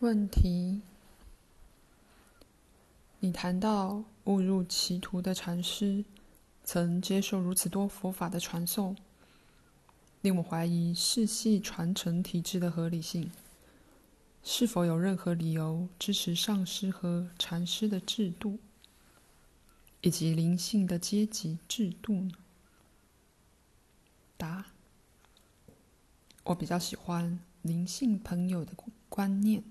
问题：你谈到误入歧途的禅师曾接受如此多佛法的传授，令我怀疑世系传承体制的合理性。是否有任何理由支持上师和禅师的制度，以及灵性的阶级制度呢？答：我比较喜欢灵性朋友的观念。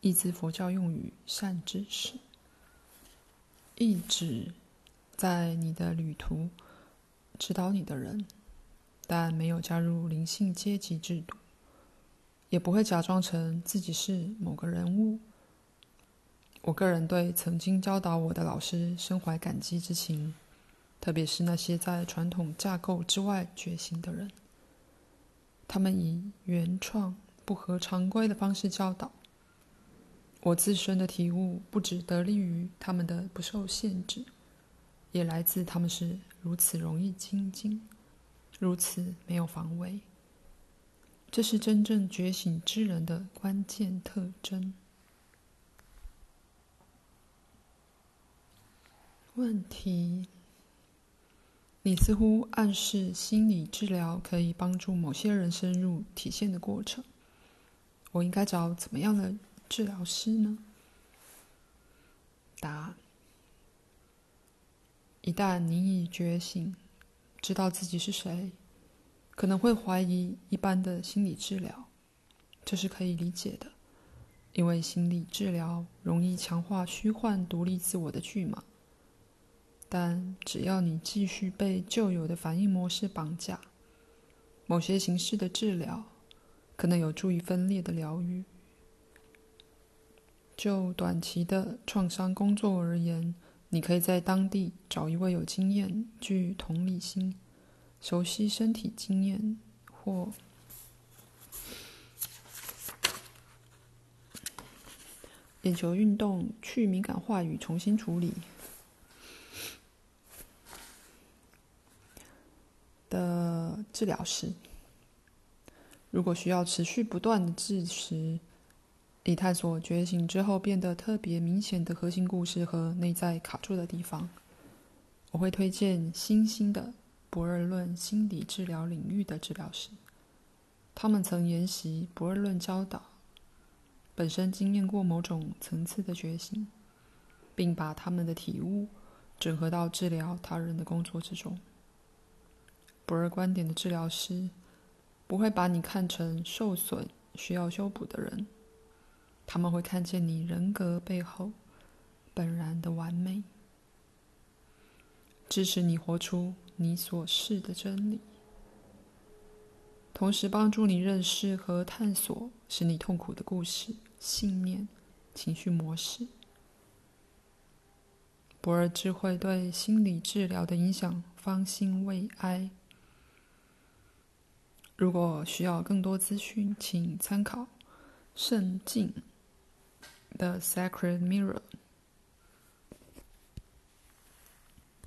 意字佛教用语“善知识”，意指在你的旅途指导你的人，但没有加入灵性阶级制度，也不会假装成自己是某个人物。我个人对曾经教导我的老师深怀感激之情，特别是那些在传统架构之外觉醒的人，他们以原创、不合常规的方式教导。我自身的体悟不只得力于他们的不受限制，也来自他们是如此容易亲近，如此没有防卫。这是真正觉醒之人的关键特征。问题：你似乎暗示心理治疗可以帮助某些人深入体现的过程。我应该找怎么样的治疗师呢？答：一旦你已觉醒，知道自己是谁，可能会怀疑一般的心理治疗，这是可以理解的，因为心理治疗容易强化虚幻独立自我的巨码。但只要你继续被旧有的反应模式绑架，某些形式的治疗可能有助于分裂的疗愈。就短期的创伤工作而言，你可以在当地找一位有经验、具同理心、熟悉身体经验或眼球运动去敏感话语重新处理的治疗师。如果需要持续不断的支持。以探索觉醒之后变得特别明显的核心故事和内在卡住的地方，我会推荐新兴的博尔论心理治疗领域的治疗师。他们曾研习博尔论教导，本身经验过某种层次的觉醒，并把他们的体悟整合到治疗他人的工作之中。不二观点的治疗师不会把你看成受损需要修补的人。他们会看见你人格背后本然的完美，支持你活出你所是的真理，同时帮助你认识和探索使你痛苦的故事、信念、情绪模式。不二智慧对心理治疗的影响方兴未艾。如果需要更多资讯，请参考圣境。The Sacred Mirror